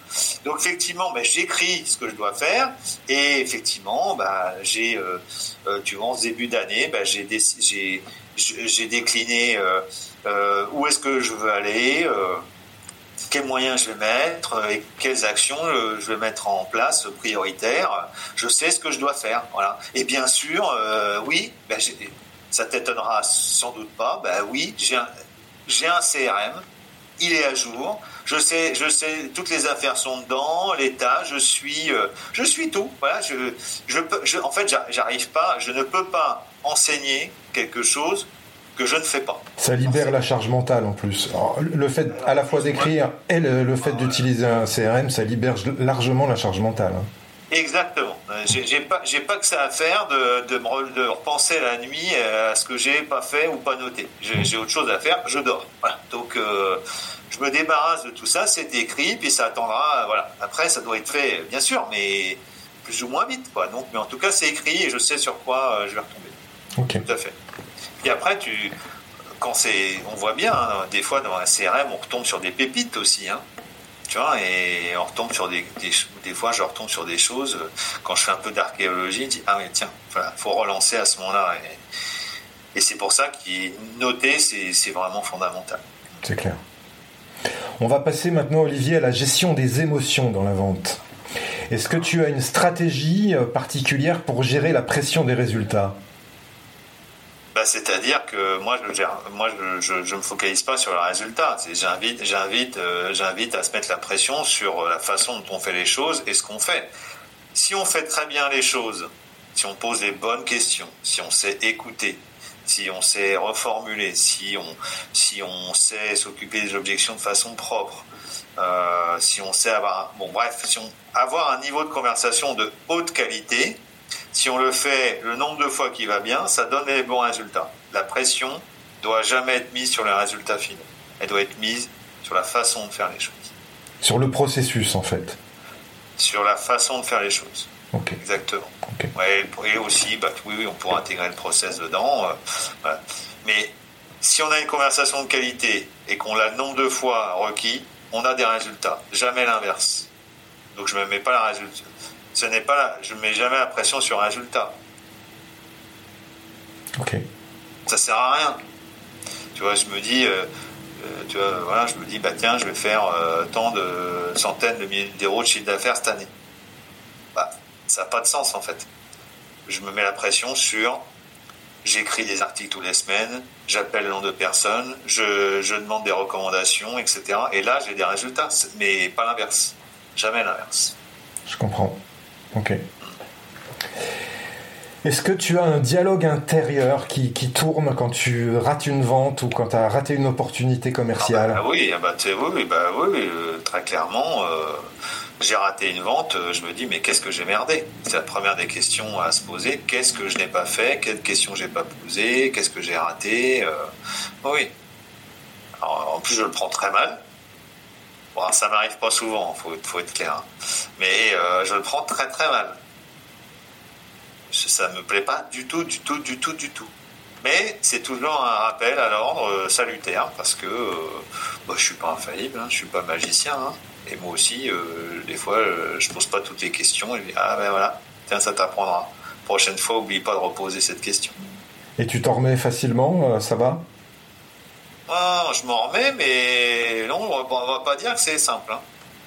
Donc effectivement, ben, j'écris ce que je dois faire et effectivement, ben, j'ai, euh, euh, tu vois, en ce début d'année, ben, j'ai, j'ai, décliné où est-ce que je veux aller quels moyens je vais mettre euh, et quelles actions euh, je vais mettre en place prioritaires. Je sais ce que je dois faire. Voilà. Et bien sûr, euh, oui, ben ça t'étonnera sans doute pas. Ben oui, j'ai un, CRM. Il est à jour. Je sais, je sais, toutes les affaires sont dedans, l'état, je suis, je suis tout. Voilà, je, je peux, en fait, j'arrive pas, je ne peux pas enseigner quelque chose que je ne fais pas. Ça libère la charge mentale en plus. le fait à la fois d'écrire et le, fait d'utiliser un CRM, ça libère largement la charge mentale. Hein. Exactement. Euh, j'ai pas, pas que ça à faire de, de, me, de repenser la nuit euh, à ce que j'ai pas fait ou pas noté. J'ai autre chose à faire, je dors. Donc euh, je me débarrasse de tout ça, c'est écrit, puis ça attendra. Voilà. Après, ça doit être fait, bien sûr, mais plus ou moins vite. Quoi. Donc, mais en tout cas, c'est écrit et je sais sur quoi je vais retomber. Ok. Tout à fait. Et après, tu, quand c'est, on voit bien, hein, des fois dans un CRM, on retombe sur des pépites aussi. Hein, tu vois, et on retombe sur des, des, fois, je retombe sur des choses. Quand je fais un peu d'archéologie, je dis ah oui tiens, voilà, faut relancer à ce moment-là. Et, c'est pour ça que noter, c'est vraiment fondamental. C'est clair. On va passer maintenant, Olivier, à la gestion des émotions dans la vente. Est-ce que tu as une stratégie euh, particulière pour gérer la pression des résultats? Bah, C'est-à-dire que moi, je ne moi, me focalise pas sur le résultat. Euh, j'invite à se mettre la pression sur la façon dont on fait les choses et ce qu'on fait. Si on fait très bien les choses, si on pose les bonnes questions, si on sait écouter, si on sait reformuler, si on, sait s'occuper des objections de façon propre, euh, si on sait avoir, bref, avoir un niveau de conversation de haute qualité, si on le fait le nombre de fois qui va bien, ça donne les bons résultats. La pression doit jamais être mise sur les résultats finaux. Elle doit être mise sur la façon de faire les choses. Sur le processus, en fait. Sur la façon de faire les choses. Exactement. et aussi, bah, oui, on pourra intégrer le process dedans. Euh, Mais si on a une conversation de qualité et qu'on l'a le nombre de fois requis, on a des résultats. Jamais l'inverse. Donc je ne me mets pas la résultat ce n'est pas, je mets jamais la pression sur un résultat. Ok. Ça sert à rien. Tu vois, je me dis, euh, euh, tu vois, voilà, je me dis, bah tiens, je vais faire euh, tant de centaines de milliers d'euros de chiffre d'affaires cette année. Bah, ça n'a pas de sens en fait. Je me mets la pression sur, j'écris des articles toutes les semaines, j'appelle le nom de personnes, je, je demande des recommandations, etc. Et là, j'ai des résultats, mais pas l'inverse. Jamais l'inverse. Je comprends. Ok. Est-ce que tu as un dialogue intérieur qui, tourne quand tu rates une vente ou quand tu as raté une opportunité commerciale ah bah, oui, ah bah, bah, oui, euh, très clairement. Euh, j'ai raté une vente, euh, je me dis mais qu'est-ce que j'ai merdé? C'est la première des questions à se poser. Qu'est-ce que je n'ai pas fait? Quelles questions j'ai pas posées? Qu'est-ce que j'ai raté Oui. en plus, je le prends très mal. Bon, ça m'arrive pas souvent, faut, faut être clair. Mais euh, je le prends très très mal. Ça me plaît pas du tout, du tout, du tout, du tout. Mais c'est toujours un rappel à l'ordre euh, salutaire parce que euh, bah, je suis pas infaillible, hein, je suis pas magicien. Hein. et moi aussi, des fois, je pose pas toutes les questions. Et ah ben voilà, tiens, ça t'apprendra. Prochaine fois, oublie pas de reposer cette question. Et tu t'en remets facilement, ça va? Ah, je m'en remets, mais non, on va pas dire que c'est simple. Hein.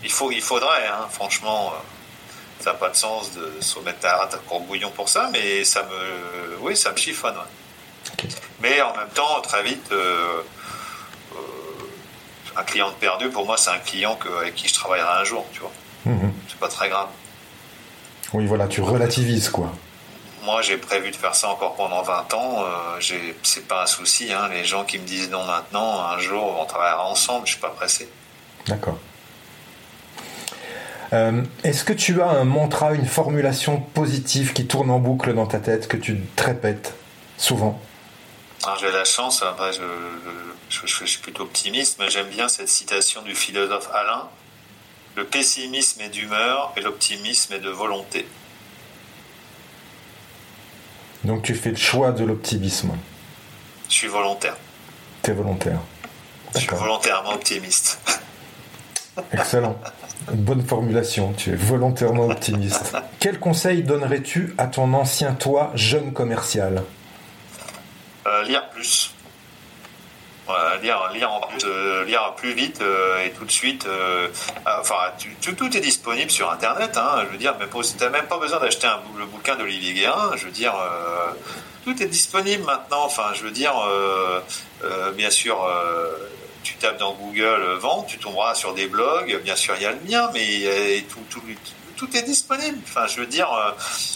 Il, faut, il faudrait, hein, franchement, euh, ça n'a pas de sens de se mettre à, à bouillon pour ça, mais ça me, oui, ça me chiffonne. Mais en même temps, très vite, euh, euh, un client perdu, pour moi, c'est un client avec qui je travaillerai un jour, tu vois. Mhm. C'est pas très grave. Oui, voilà, tu relativises, quoi moi, j'ai prévu de faire ça encore pendant 20 ans. Euh, c'est pas un souci. Hein. Les gens qui me disent non maintenant, un jour, on travaillera ensemble. Je suis pas pressé. D'accord. Euh, est-ce que tu as un mantra, une formulation positive qui tourne en boucle dans ta tête, que tu te répètes souvent J'ai la chance, hein, je, je, suis plutôt optimiste, mais j'aime bien cette citation du philosophe Alain. Le pessimisme est d'humeur et l'optimisme est de volonté. Donc tu fais le choix de l'optimisme. Je suis volontaire. Tu es volontaire. Je suis volontairement optimiste. Excellent. bonne formulation, tu es volontairement optimiste. Quel conseil donnerais-tu à ton ancien toi, jeune commercial? Euh, Lire plus lire, lire, plus, euh, lire plus vite euh, et tout de suite. Euh, enfin, tout est disponible sur Internet. Hein, je veux dire, mais n'as même pas besoin d'acheter le bouquin d'Olivier Guérin. Je veux dire, tout est disponible maintenant. Enfin, je veux dire, bien sûr tu tapes dans Google vente, tu tomberas sur des blogs. Bien sûr, il y a le mien, mais tout, tout, tout, est disponible. Enfin, je veux dire,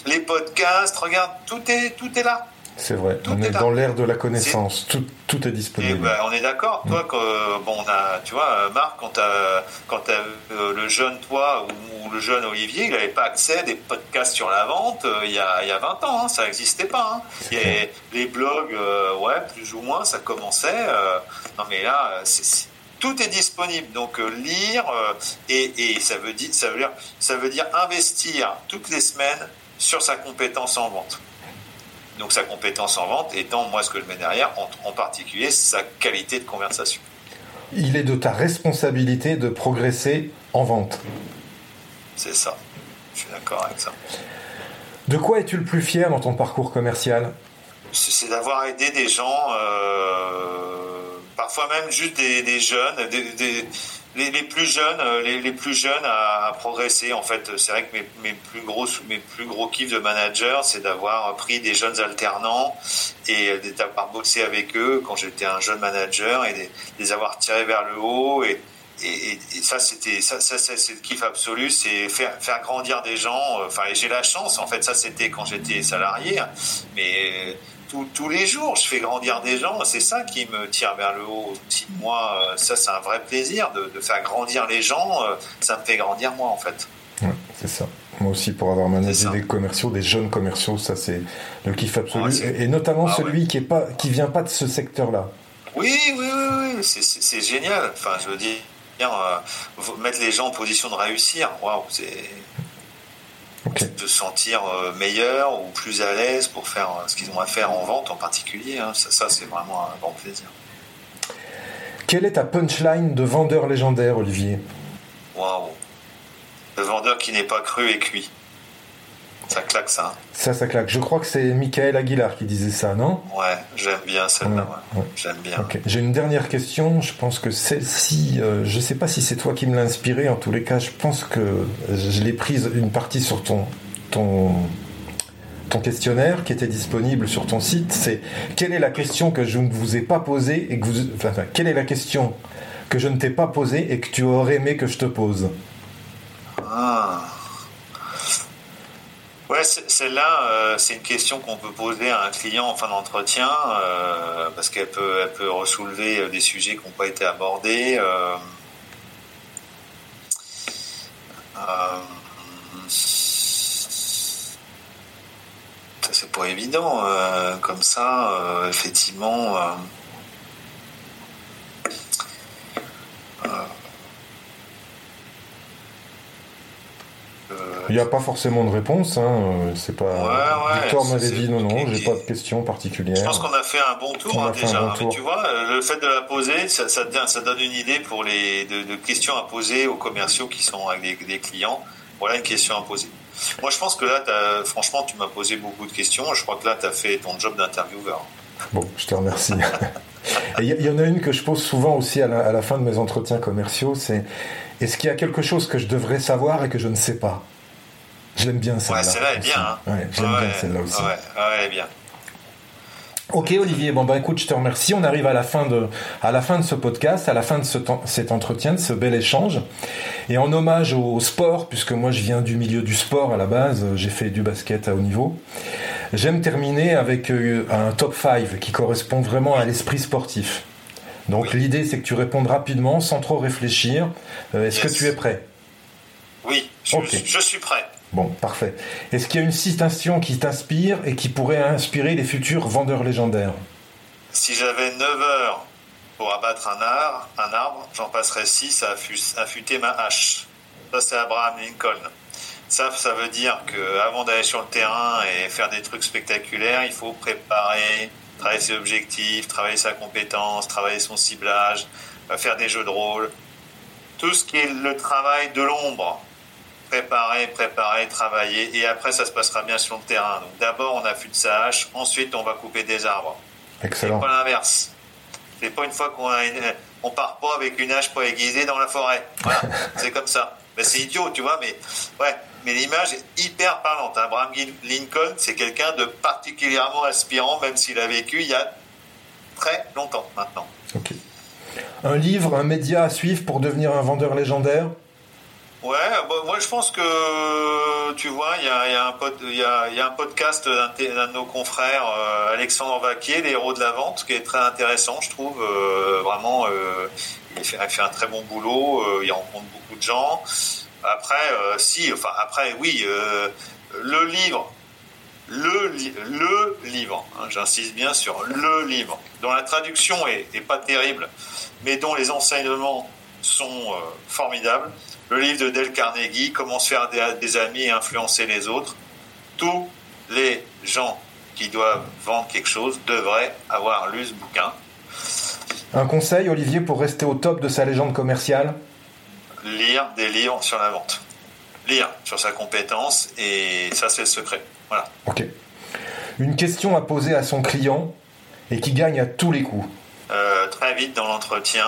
les podcasts, regarde, tout est, tout est là. C'est vrai, on est, dans l'ère de la connaissance, tout, tout, est disponible. Ben, on est d'accord, toi, mm. que, bon, on a, tu vois, Marc, quand, quand euh, le jeune toi ou, le jeune Olivier, il n'avait pas accès à des podcasts sur la vente euh, il, y a, il y a 20 ans, hein, ça n'existait pas. Hein. Et les blogs, euh, ouais, plus ou moins, ça commençait. non, mais là, tout est disponible. Donc lire et, et, ça veut dire ça veut dire ça veut dire investir toutes les semaines sur sa compétence en vente. Donc sa compétence en vente étant, moi, ce que je mets derrière, en, particulier sa qualité de conversation. Il est de ta responsabilité de progresser en vente. C'est ça. Je suis d'accord avec ça. De quoi es-tu le plus fier dans ton parcours commercial? C'est d'avoir aidé des gens, euh, parfois même juste des, jeunes, des, les, plus jeunes, les, les plus jeunes à, progresser. En fait, c'est vrai que mes, plus gros mes plus gros kiffs de manager, c'est d'avoir pris des jeunes alternants et d'avoir bossé avec eux quand j'étais un jeune manager et de les avoir tirés vers le haut et et, et, ça, c'était ça, c'est le kiff absolu, c'est faire, faire grandir des gens. Enfin, j'ai la chance, en fait, ça c'était quand j'étais salarié, mais tous, tous les jours, je fais grandir des gens. C'est ça qui me tire vers le haut. Moi, ça, c'est un vrai plaisir de, de, faire grandir les gens. Ça me fait grandir moi, en fait. Ouais, c'est ça. Moi aussi, pour avoir managé des commerciaux, des jeunes commerciaux, ça c'est le kiff absolu, ah, et, et, notamment ah, celui ouais. qui est pas, qui vient pas de ce secteur-là. Oui, oui, oui, oui. c'est génial. Enfin, je veux dire euh, mettre les gens en position de réussir. Waouh, c'est okay. de se sentir euh, meilleur ou plus à l'aise pour faire euh, ce qu'ils ont à faire en vente en particulier. Hein. Ça, ça c'est vraiment un grand plaisir. Quelle est ta punchline de vendeur légendaire, Olivier? Waouh, le vendeur qui n'est pas cru et cuit. Ça claque ça. Hein. Ça, ça claque. Je crois que c'est Michael Aguilar qui disait ça, non? Ouais, j'aime bien celle-là. Ouais. Ouais. J'aime bien. Okay. J'ai une dernière question. Je pense que celle-ci, euh, je ne sais pas si c'est toi qui me l'as inspirée. En tous les cas, je pense que je l'ai prise une partie sur ton, ton, ton questionnaire qui était disponible sur ton site. C'est quelle est la question que je ne vous ai pas posée et que vous, enfin, quelle est la question que je ne t'ai pas posée et que tu aurais aimé que je te pose? Ah. Ouais, celle-là, euh, c'est une question qu'on peut poser à un client en fin d'entretien euh, parce qu'elle peut, elle peut ressoulever des sujets qui n'ont pas été abordés. Euh, c'est pas évident comme ça, effectivement. Il n'y a pas forcément de réponse. Hein. C'est pas. Ouais, ouais, Victor m'avait dit non, non, j'ai pas de questions particulières. Je pense qu'on a fait un bon tour hein, déjà. Bon tour. Tu vois, le fait de la poser, ça, ça, ça, donne une idée pour les de, de, questions à poser aux commerciaux qui sont avec des, des, clients. Voilà une question à poser. Moi, je pense que là, franchement, tu m'as posé beaucoup de questions. Je crois que là, tu as fait ton job d'intervieweur. Bon, je te remercie. Il y, y, en a une que je pose souvent aussi à la, à la fin de mes entretiens commerciaux, c'est est-ce qu'il y a quelque chose que je devrais savoir et que je ne sais pas? Je l'aime bien celle-là. Ouais, celle-là est bien. Hein. Ouais, j'aime ouais, bien celle-là aussi. Ouais, ouais, bien. Ok Olivier, bon bah écoute, je te remercie. On arrive à la fin de, à la fin de ce podcast, à la fin de ce cet entretien, de ce bel échange. Et en hommage au sport, puisque moi je viens du milieu du sport à la base, j'ai fait du basket à haut niveau. J'aime terminer avec euh, un top 5 qui correspond vraiment à l'esprit sportif. Donc oui. l'idée c'est que tu répondes rapidement, sans trop réfléchir. Euh, Est-ce yes. que tu es prêt? Oui, je, okay. je suis prêt. Bon, parfait. Est-ce qu'il y a une citation qui t'inspire et qui pourrait inspirer les futurs vendeurs légendaires? Si j'avais 9 heures pour abattre un arbre, un arbre j'en passerais 6 à affûter ma hache. Ça, c'est Abraham Lincoln. Ça, ça veut dire qu'avant d'aller sur le terrain et faire des trucs spectaculaires, il faut préparer, travailler ses objectifs, travailler sa compétence, travailler son ciblage, faire des jeux de rôle. Tout ce qui est le travail de l'ombre, préparer, préparer, travailler, et après ça se passera bien sur le terrain. Donc d'abord on affûte sa hache, ensuite on va couper des arbres. Excellent. C'est pas l'inverse. C'est pas une fois qu'on a une... on part pas avec une hache pour aiguiser dans la forêt. Voilà. c'est comme ça. Mais c'est idiot, tu vois, mais ouais. Mais l'image est hyper parlante. Abraham Lincoln, c'est quelqu'un de particulièrement inspirant, même s'il a vécu il y a très longtemps maintenant. Ok. Un livre, un média à suivre pour devenir un vendeur légendaire? Ouais, bah, moi je pense que tu vois, il y a, y, a y, a, y a, un podcast d'un de nos confrères, euh, Alexandre Vaquier, les héros de la vente, qui est très intéressant, je trouve. Euh, vraiment, euh, il, fait, il, fait, un très bon boulot, il rencontre beaucoup de gens. Après, euh, si, après, oui, le livre, le, li le livre, hein, j'insiste bien sur le livre, dont la traduction est, pas terrible, mais dont les enseignements sont formidables le livre de Dale Carnegie, Comment se faire des, des, amis et influencer les autres. Tous les gens qui doivent vendre quelque chose devraient avoir lu ce bouquin. Un conseil, Olivier, pour rester au top de sa légende commerciale? Lire des livres sur la vente. Lire sur sa compétence et ça, c'est le secret. Voilà. Ok. Une question à poser à son client et qui gagne à tous les coups. Euh, très vite dans l'entretien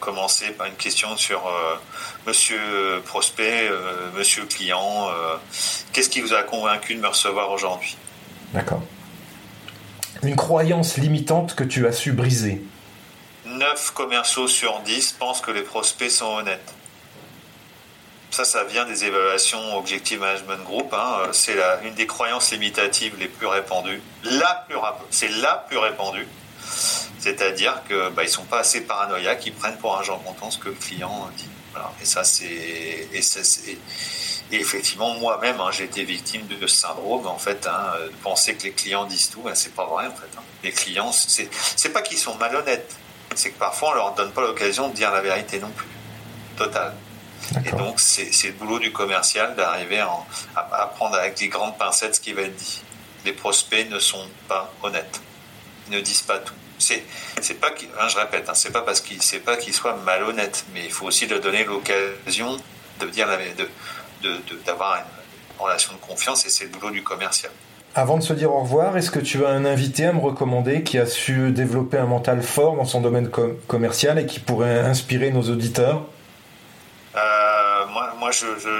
commencer par une question sur Monsieur prospect, Monsieur client, qu'est-ce qui vous a convaincu de me recevoir aujourd'hui? D'accord. Une croyance limitante que tu as su briser 9 commerciaux sur 10 pensent que les prospects sont honnêtes. Ça, ça vient des évaluations Objective Management Group. Hein. C'est une des croyances limitatives les plus répandues. C'est la plus répandue. C'est-à-dire qu'ils bah, ne sont pas assez paranoïaques, ils prennent pour un genre content ce que le client dit. Et ça, c'est. Et, effectivement, moi-même, hein, j'ai été victime de ce syndrome, en fait, hein, de penser que les clients disent tout, ben, c'est pas vrai, en fait. Les clients, c'est pas qu'ils sont malhonnêtes, c'est que parfois on leur donne pas l'occasion de dire la vérité non plus. Total. Et donc c'est le boulot du commercial d'arriver à, à, prendre avec des grandes pincettes ce qui va être dit. Les prospects ne sont pas honnêtes, ils ne disent pas tout. C'est c'est pas hein, je répète, hein, c'est pas parce qu'il c'est pas qu'ils soient malhonnêtes, mais il faut aussi leur donner l'occasion de dire la de d'avoir une relation de confiance et c'est le boulot du commercial. Avant de se dire au revoir, est-ce que tu as un invité à me recommander qui a su développer un mental fort dans son domaine commercial et qui pourrait inspirer nos auditeurs? Euh, Moi, moi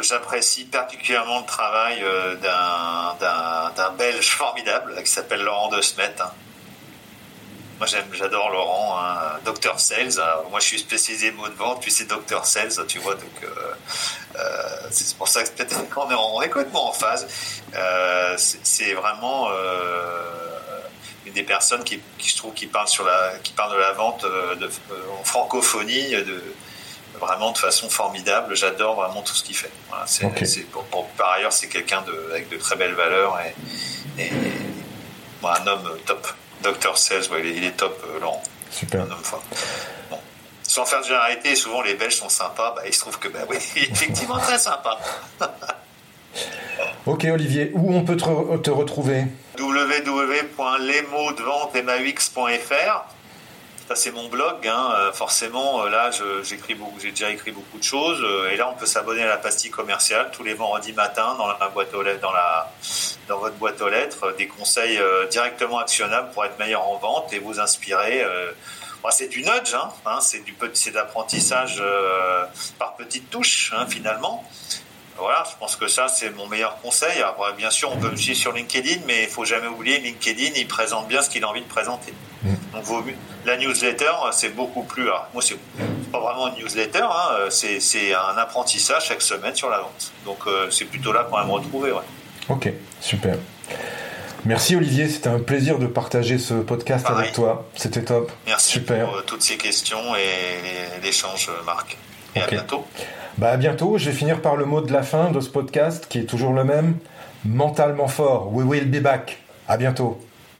j'apprécie particulièrement le travail euh, d'un Belge formidable qui s'appelle Laurent de Smet. Hein. Moi, j'adore Laurent, hein, Docteur Sales. Hein. Moi, je suis spécialisé mot de vente, puis c'est Docteur Sales, tu vois. Donc, euh, euh, c'est pour ça que peut-être qu'on est, on est complètement en phase. Euh, c'est vraiment une des personnes qui, je trouve, qui parle sur la, qui parle de la vente de, en francophonie, de vraiment de façon formidable. J'adore vraiment tout ce qu'il fait. Voilà, par ailleurs, c'est quelqu'un avec de très belles valeurs et, et un homme top. Dr. Sales, il, est, top, euh, Laurent. Super. Sans faire de généralité, souvent les Belges sont sympas. Bah, il se trouve que, bah, oui, effectivement très sympa. ok, Olivier, où on peut te, te retrouver? Www.lesmotsdevente.fr ça c'est mon blog, hein. euh, forcément. Euh, là, j'écris j'ai déjà écrit beaucoup de choses. Euh, et là, on peut s'abonner à la pastille commerciale tous les vendredis matins dans la boîte aux lettres, dans la, dans votre boîte aux lettres, des conseils directement actionnables pour être meilleur en vente et vous inspirer. c'est du nudge, hein, hein, c'est du c'est d'apprentissage par petites touches finalement. Voilà, je pense que ça, c'est mon meilleur conseil. Après, bien sûr, on peut me suivre sur LinkedIn, mais il faut jamais oublier, LinkedIn, il présente bien ce qu'il a envie de présenter. Mm. Donc, la newsletter, c'est beaucoup plus. moi, c'est pas vraiment une newsletter, hein, c'est un apprentissage chaque semaine sur la vente. Donc, euh, c'est plutôt là qu'on va me retrouver. Ok, super. Merci Olivier, c'était un plaisir de partager ce podcast avec toi. C'était top. Merci super. pour euh, toutes ces questions et l'échange, Marc. Et à bientôt. Bah à bientôt. Je vais finir par le mot de la fin de ce podcast qui est toujours le même. Mentalement fort. We will be back. À bientôt.